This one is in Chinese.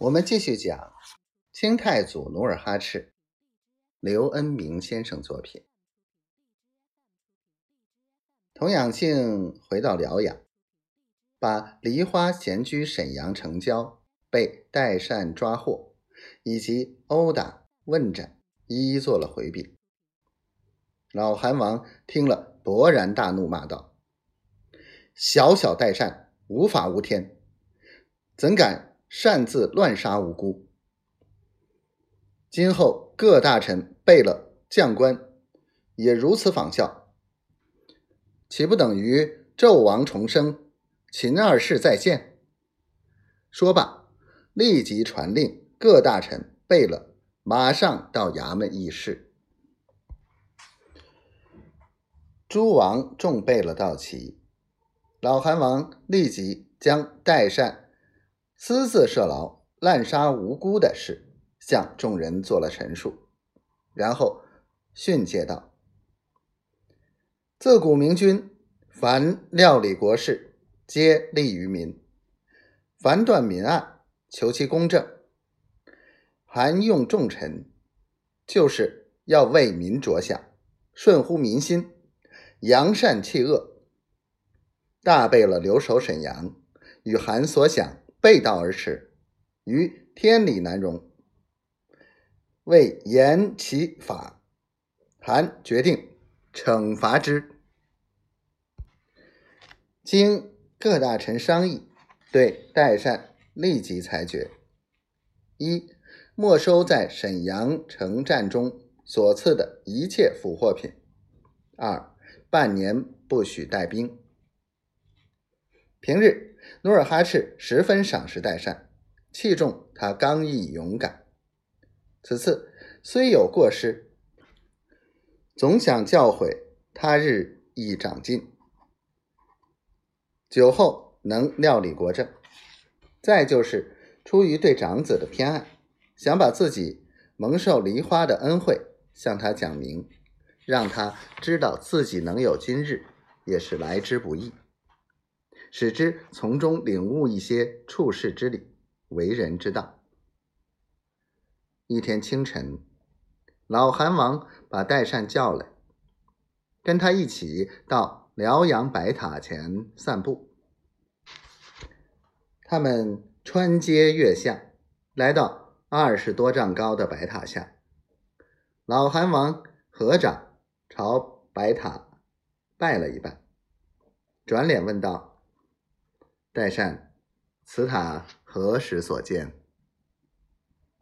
我们继续讲清太祖努尔哈赤，刘恩明先生作品。童养性回到辽阳，把梨花闲居沈阳城郊，被代善抓获，以及殴打问斩，一一做了回禀。老韩王听了，勃然大怒，骂道：“小小代善，无法无天，怎敢擅自乱杀无辜？今后各大臣贝勒将官也如此仿效，岂不等于纣王重生，秦二世再现？”说罢，立即传令各大臣贝勒马上到衙门议事。诸王众贝勒到齐，老韩王立即将代善私自设牢、滥杀无辜的事向众人做了陈述，然后训诫道：“自古明君凡料理国事，皆利于民；凡断民案，求其公正。韩用重臣，就是要为民着想，顺乎民心。”扬善弃恶，大贝勒留守沈阳，与韩所想背道而驰，于天理难容。为严其法，韩决定惩罚之。经各大臣商议，对代善立即裁决：一、没收在沈阳城战中所赐的一切俘获品；二、半年不许带兵。平日，努尔哈赤十分赏识代善，器重他刚毅勇敢。此次虽有过失，总想教诲他日益长进，酒后能料理国政。再就是出于对长子的偏爱，想把自己蒙受梨花的恩惠向他讲明。让他知道自己能有今日，也是来之不易，使之从中领悟一些处世之理、为人之道。一天清晨，老韩王把代善叫来，跟他一起到辽阳白塔前散步。他们穿街越巷，来到二十多丈高的白塔下，老韩王合掌。朝白塔拜了一拜，转脸问道：“代善，此塔何时所建？”